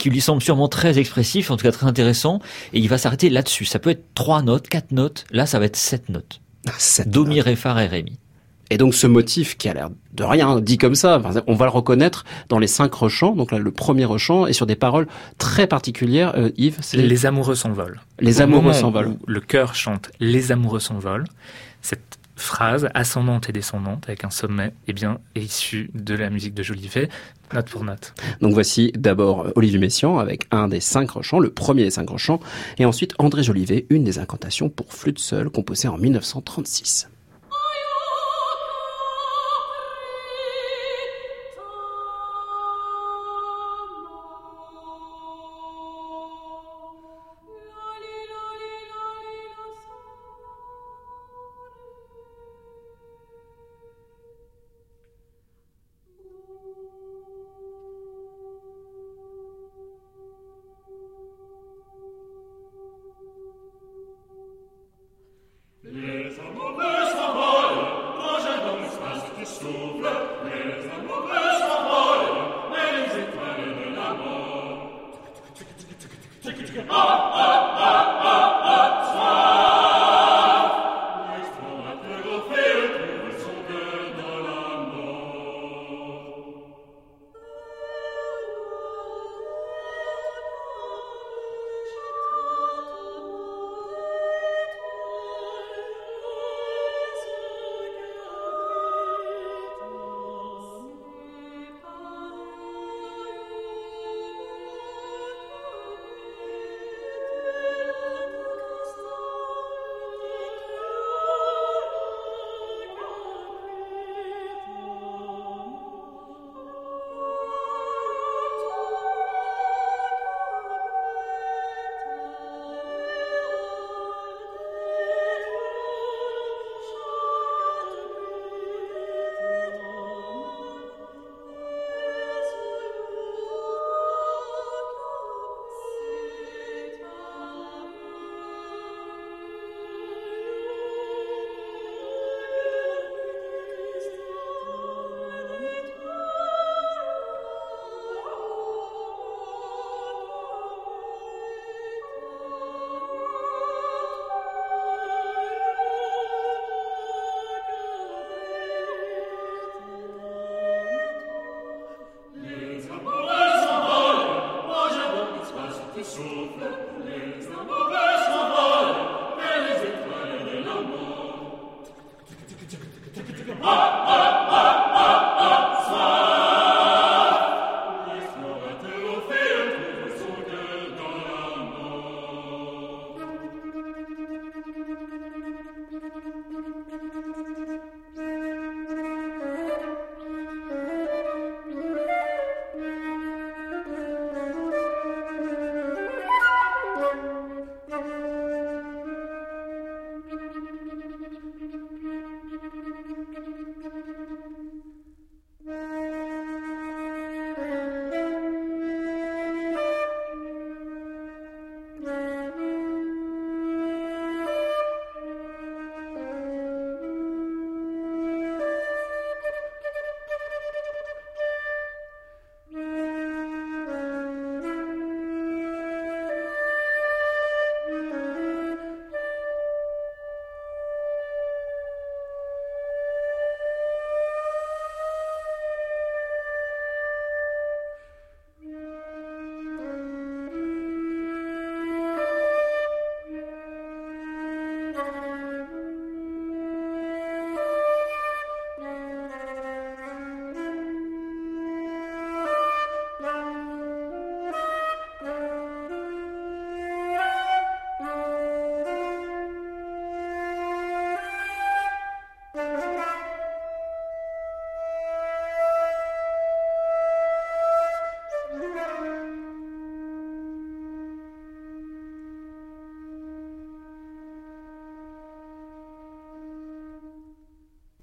qui lui semblent sûrement très expressifs, en tout cas très intéressants, et il va s'arrêter là-dessus. Ça peut être trois notes, quatre notes, là, ça va être sept notes.
Cette-
Do, mi, ré, fa, ré, ré, mi.
Et donc ce motif qui a l'air de rien dit comme ça, on va le reconnaître dans les cinq rechants. Donc là, le premier rechant est sur des paroles très particulières. Euh, Yves, c'est
Les amoureux s'envolent.
Les
Au
amoureux s'envolent.
Le chœur chante Les amoureux s'envolent. Cette phrase ascendante et descendante avec un sommet, eh bien, est de la musique de Jolivet, note pour note.
Donc voici d'abord euh, Olivier Messiaen avec un des cinq rechants, le premier des cinq rechants, et ensuite André Jolivet, une des incantations pour flûte seule composée en 1936.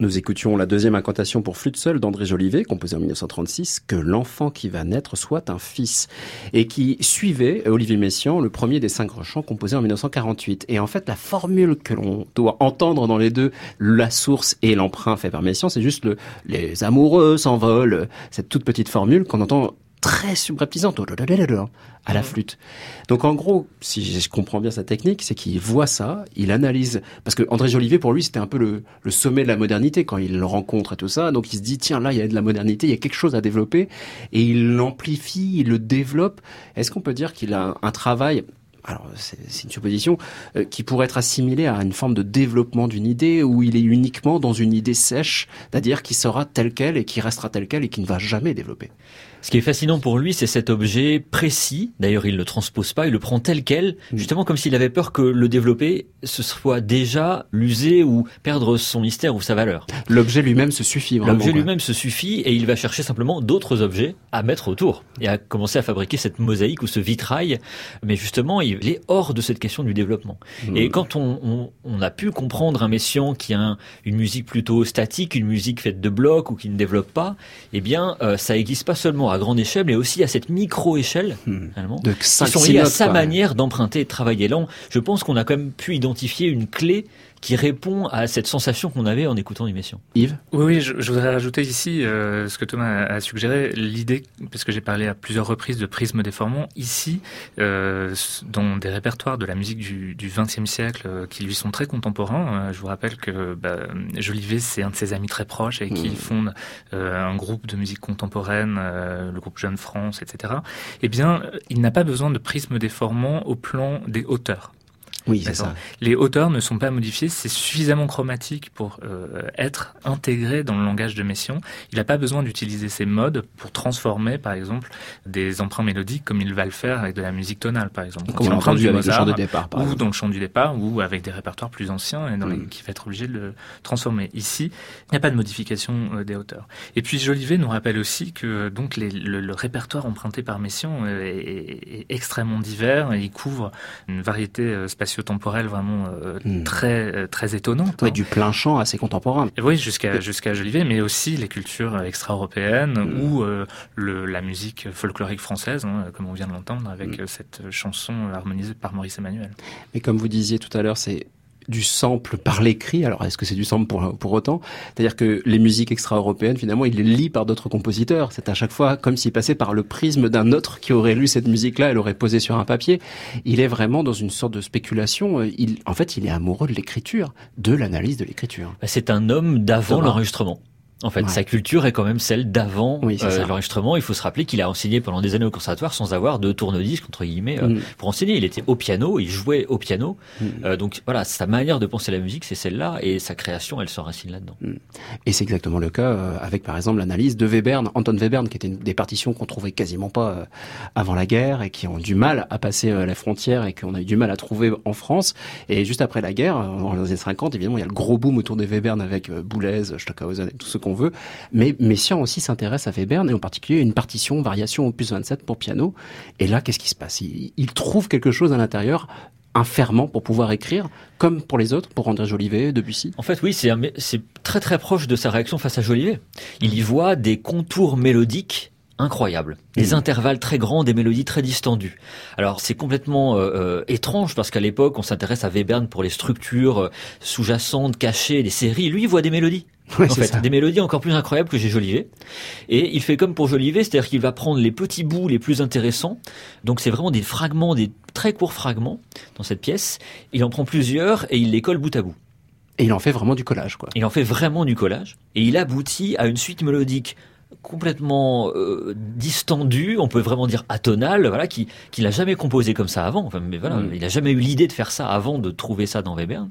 Nous écoutions la deuxième incantation pour flûte seule d'André Jolivet, composée en 1936, que l'enfant qui va naître soit un fils, et qui suivait Olivier Messiaen, le premier des cinq chants composés en 1948. Et en fait, la formule que l'on doit entendre dans les deux, la source et l'emprunt fait par Messiaen, c'est juste le, les amoureux s'envolent, cette toute petite formule qu'on entend très subreptisante à la flûte. Donc en gros, si je comprends bien sa technique, c'est qu'il voit ça, il analyse, parce que André Jolivet pour lui c'était un peu le, le, sommet de la modernité quand il le rencontre et tout ça, donc il se dit tiens là il y a de la modernité, il y a quelque chose à développer, et il l'amplifie, il le développe. Est-ce qu'on peut dire qu'il a un travail alors c'est une supposition, euh, qui pourrait être assimilée à une forme de développement d'une idée où il est uniquement dans une idée sèche, c'est-à-dire qui sera telle qu'elle et qui restera telle qu'elle et qui ne va jamais développer?
Ce qui est fascinant pour lui, c'est cet objet précis. D'ailleurs, il ne le transpose pas, il le prend tel quel, mm. justement comme s'il avait peur que le développer, ce soit déjà l'user ou perdre son mystère ou sa valeur.
L'objet lui-même se suffit.
L'objet lui-même se suffit et il va chercher simplement d'autres objets à mettre autour et à commencer à fabriquer cette mosaïque ou ce vitrail. Mais justement, il est hors de cette question du développement. Mm. Et quand on, a pu comprendre un Messiaen qui a une musique plutôt statique, une musique faite de blocs ou qui ne développe pas, eh bien, euh, ça n'existe pas seulement à grande échelle, mais aussi à cette micro-échelle, hmm.
de
qui sont liées à sa manière d'emprunter et de travailler. Là, je pense qu'on a quand même pu identifier une clé qui répond à cette sensation qu'on avait en écoutant l'émission.
Yves?
Oui, oui je, voudrais rajouter ici euh, ce que Thomas a, suggéré, l'idée, parce que j'ai parlé à plusieurs reprises de prisme déformant, ici, euh, dans des répertoires de la musique du XXe siècle euh, qui lui sont très contemporains. je vous rappelle que bah, Jolivet, c'est un de ses amis très proches et qui mmh. fonde un groupe de musique contemporaine, le groupe Jeune France, etc. Eh bien, il n'a pas besoin de prisme déformant au plan des hauteurs.
Oui, c'est ça.
Les hauteurs ne sont pas modifiées, c'est suffisamment chromatique pour euh, être intégré dans le langage de Messiaen. Il n'a pas besoin d'utiliser ces modes pour transformer, par exemple, des emprunts mélodiques comme il va le faire avec de la musique tonale, par exemple.
Comme on entendu avec le chant de départ,
Ou dans le chant du départ, ou avec des répertoires plus anciens et dans les, mm. qui va être obligé de le transformer. Ici, il n'y a pas de modification euh, des hauteurs. Et puis Jolivet nous rappelle aussi que donc les, le, répertoire emprunté par Messiaen euh, est, est, extrêmement divers et il couvre une variété spatiale temporelle vraiment euh, hmm. très euh, très étonnante.
Ouais, hein. du plein champ assez contemporain.
oui, jusqu'à jusqu'à Jolivet, mais aussi les cultures extra-européennes hmm. ou euh, le, la musique folklorique française, hein, comme on vient de l'entendre avec hmm. cette chanson harmonisée par Maurice Emmanuel.
Mais comme vous disiez tout à l'heure, c'est du sample par l'écrit. Alors, est-ce que c'est du sample pour, pour autant? C'est-à-dire que les musiques extra-européennes, finalement, il les lit par d'autres compositeurs. C'est à chaque fois comme s'il passait par le prisme d'un autre qui aurait lu cette musique-là, elle aurait posé sur un papier. Il est vraiment dans une sorte de spéculation. Il, en fait, il est amoureux de l'écriture, de l'analyse de l'écriture.
Bah, c'est un homme d'avant l'enregistrement. En fait, sa culture est quand même celle d'avant euh, l'enregistrement. Il faut se rappeler qu'il a enseigné pendant des années au conservatoire sans avoir de tourne-disque entre guillemets euh, mm. pour enseigner. Il était au piano, il jouait au piano. Mm. Euh, donc voilà, sa manière de penser la musique, c'est celle-là, et sa création, elle s'enracine là-dedans. Mm.
Et c'est exactement le cas avec, par exemple, l'analyse de Webern, Anton Webern, qui était une des partitions qu'on trouvait quasiment pas avant la guerre et qui ont du mal à passer la frontière et qu'on a eu du mal à trouver en France. Et juste après la guerre, dans les années 50, évidemment, il y a le gros boom autour des Webern avec Boulez, Stockhausen et tout ce qu'on veut. Mais Messiaen aussi s'intéresse à Webern et en particulier une partition, variation opus 27 pour piano. Et là, qu'est-ce qui se passe? Il, trouve quelque chose à l'intérieur un ferment pour pouvoir écrire, comme pour les autres, pour André Jolivet, Debussy?
En fait, oui, c'est très très proche de sa réaction face à Jolivet. Il y voit des contours mélodiques incroyables, des mmh. intervalles très grands, des mélodies très distendues. Alors c'est complètement euh, euh, étrange parce qu'à l'époque on s'intéresse à Webern pour les structures euh, sous-jacentes, cachées, des séries. Lui il voit des mélodies en fait, des mélodies encore plus incroyables que j'ai Jolivet. Et il fait comme pour Jolivet, c'est-à-dire qu'il va prendre les petits bouts les plus intéressants. Donc c'est vraiment des fragments, des très courts fragments dans cette pièce. Il en prend plusieurs et il les colle bout à bout.
Et il en fait vraiment du collage, quoi.
Il en fait vraiment du collage. Et il aboutit à une suite mélodique complètement euh, distendue, on peut vraiment dire atonale, voilà, qui qu'il n'a jamais composé comme ça avant. Enfin, mais voilà, mm. il n'a jamais eu l'idée de faire ça avant de trouver ça dans Webern.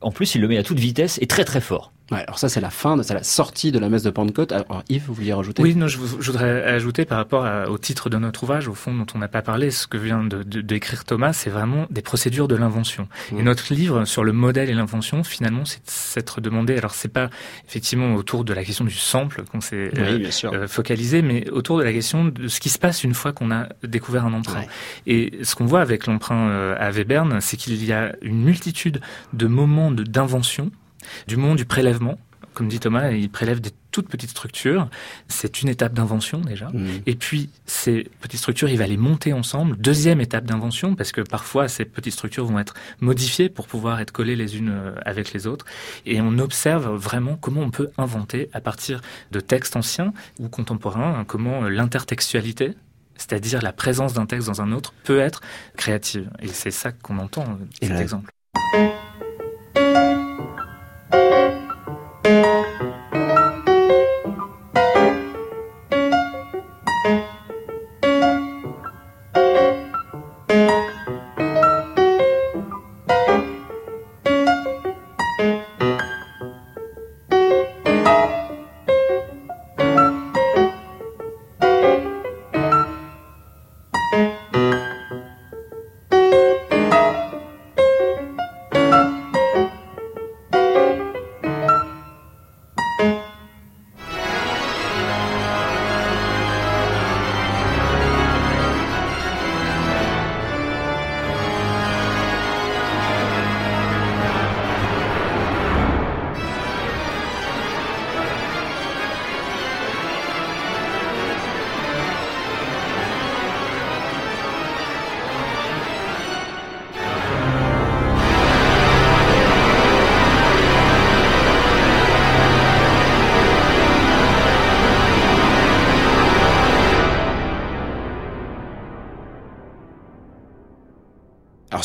En plus, il le met à toute vitesse et très très fort.
Ouais, alors ça c'est la fin, c'est la sortie de la messe de Pentecôte. Alors Yves, vous vouliez rajouter?
Oui, non, je, voudrais ajouter par rapport au titre de notre ouvrage, au fond dont on n'a pas parlé, ce que vient de, d'écrire Thomas, c'est vraiment des procédures de l'invention. Mmh. Et notre livre sur le modèle et l'invention, finalement, c'est s'être demandé. Alors c'est pas effectivement autour de la question du sample qu'on s'est euh, euh, focalisé, mais autour de la question de ce qui se passe une fois qu'on a découvert un emprunt. Et ce qu'on voit avec l'emprunt euh, à Webern, c'est qu'il y a une multitude de moments d'invention du moment du prélèvement comme dit Thomas, il prélève des toutes petites structures. C'est une étape d'invention déjà.
Mmh.
Et puis, ces petites structures, il va les monter ensemble. Deuxième étape d'invention, parce que parfois, ces petites structures vont être modifiées pour pouvoir être collées les unes euh, avec les autres. Et on observe vraiment comment on peut inventer à partir de textes anciens ou contemporains, hein, comment euh, l'intertextualité, c'est-à-dire la présence d'un texte dans un autre, peut être créative. Et c'est ça qu'on entend, euh,
Et
cet
là-
exemple.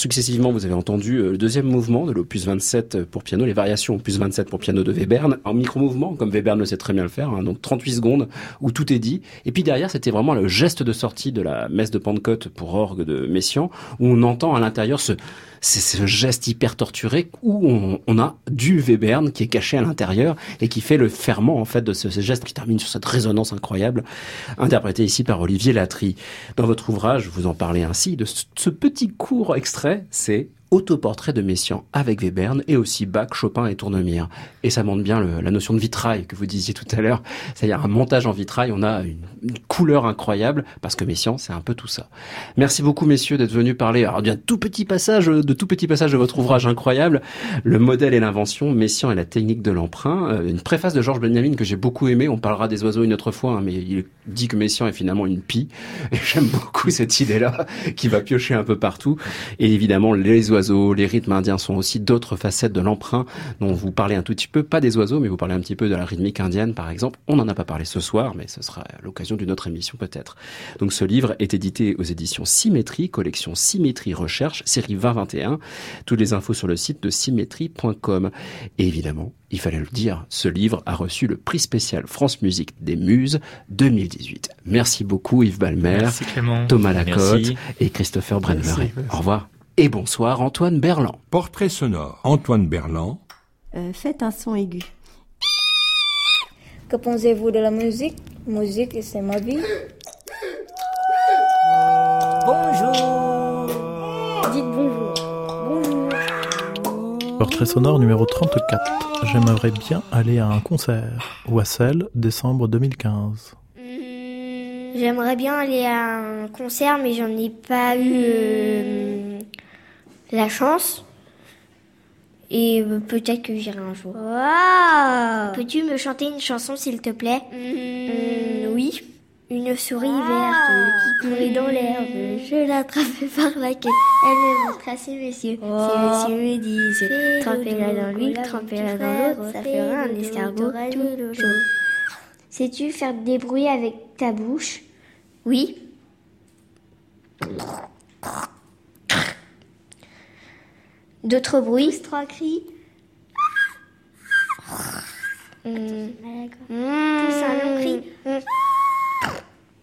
Successivement, vous avez entendu euh, le deuxième mouvement de l'opus 27 pour piano, les variations opus 27 pour piano de Webern, en micro-mouvement, comme Webern le sait très bien le faire, hein, donc 38 secondes où tout est dit. Et puis derrière, c'était vraiment le geste de sortie de la messe de Pentecôte pour orgue de Messiaen, où on entend à l'intérieur ce, c'est ce geste hyper torturé où on, on a du Webern qui est caché à l'intérieur et qui fait le ferment en fait de ce, geste qui termine sur cette résonance incroyable, interprété ici par Olivier Latry. Dans votre ouvrage, vous en parlez ainsi de ce, ce petit court extrait, c'est autoportrait de Messiaen avec Webern et aussi Bach, Chopin et Tournemire. Et ça montre bien la notion de vitrail que vous disiez tout à l'heure. C'est-à-dire un montage en vitrail, on a une, couleur incroyable parce que Messiaen, c'est un peu tout ça. Merci beaucoup messieurs d'être venus parler d'un tout petit passage, de tout petit passage de votre ouvrage incroyable, le modèle et l'invention, Messiaen et la technique de l'emprunt. Euh, une préface de Georges Benjamin que j'ai beaucoup aimé. On parlera des oiseaux une autre fois, hein, mais il dit que Messiaen est finalement une pie. Et j'aime beaucoup cette idée-là qui va piocher un peu partout. Et évidemment, les oiseaux, les rythmes indiens sont aussi d'autres facettes de l'emprunt dont vous parlez un tout petit peu, pas des oiseaux, mais vous parlez un petit peu de la rythmique indienne, par exemple. On n'en a pas parlé ce soir, mais ce sera l'occasion d'une autre émission peut-être. Donc ce livre est édité aux éditions Symétrie, collection Symétrie Recherche, série 2021. Toutes les infos sur le site de symétrie.com. Et évidemment, il fallait le dire, ce livre a reçu le prix spécial France Musique des Muses 2018. Merci beaucoup Yves Balmer. Thomas Lacotte
Merci.
et Christopher Brennery. Au revoir. Et bonsoir Antoine Berland.
Portrait sonore. Antoine Berland.
Euh, faites un son aigu.
Que pensez-vous de la musique? Musique, c'est ma vie.
Bonjour.
Dites bonjour. Bonjour.
Portrait sonore numéro 34. J'aimerais bien aller à un concert. Wassel, décembre 2015.
J'aimerais bien aller à un concert, mais j'en ai pas eu euh, la chance. Et euh, peut-être que j'irai un jour. Peux-tu me chanter une chanson, s'il te plaît? Mm, Oui. Une souris verte qui courait dans l'herbe. Je l'attrapais (laughs) par la queue. Elle me montra ses messieurs. Ces messieurs me disent Trempez-la dans l'huile, trempez-la dans l'eau. Ça fera un escargot tout chaud. Sais-tu faire des bruits avec ta bouche? Oui. D'autres bruits trois cris. Mmh. Un long cri.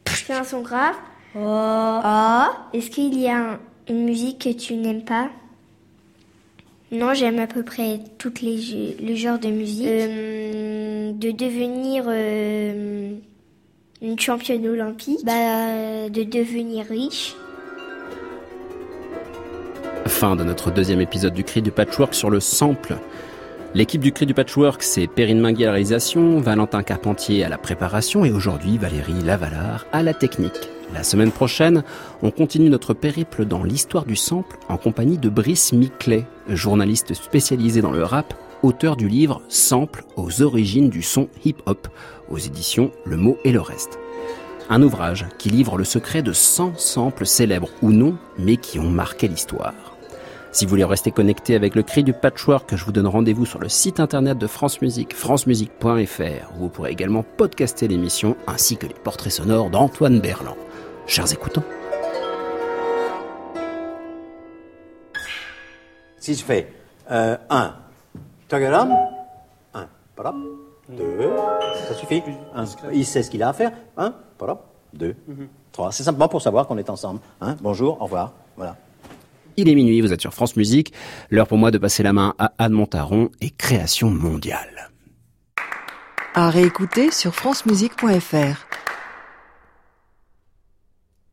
Fais un son grave. Oh. Est-ce qu'il y a un- une musique que tu n'aimes pas? Non, j'aime à peu près toutes les le genre de musique. Euh, de devenir euh, une championne olympique. Bah, de devenir riche.
Fin de notre deuxième épisode du Cri du Patchwork sur le sample. L'équipe du Cri du Patchwork, c'est Perrine Mingui à la réalisation, Valentin Carpentier à la préparation et aujourd'hui Valérie Lavalard à la technique. La semaine prochaine, on continue notre périple dans l'histoire du sample en compagnie de Brice Miclet, journaliste spécialisé dans le rap auteur du livre Sample aux origines du son hip-hop, aux éditions Le mot et le reste. Un ouvrage qui livre le secret de 100 samples célèbres ou non, mais qui ont marqué l'histoire. Si vous voulez rester connecté avec le cri du patchwork, je vous donne rendez-vous sur le site internet de France Musique, francemusique.fr, où vous pourrez également podcaster l'émission ainsi que les portraits sonores d'Antoine Berland. Chers écoutants.
Si je fais 1, euh, tagaram, 1, voilà, 2, ça suffit. Un, il sait ce qu'il a à faire. 1, voilà, 2, 3. C'est simplement pour savoir qu'on est ensemble. Hein. Bonjour, au revoir. Voilà.
Il est minuit, vous êtes sur France Musique. L'heure pour moi de passer la main à Anne Montaron et Création mondiale.
À réécouter sur francemusique.fr.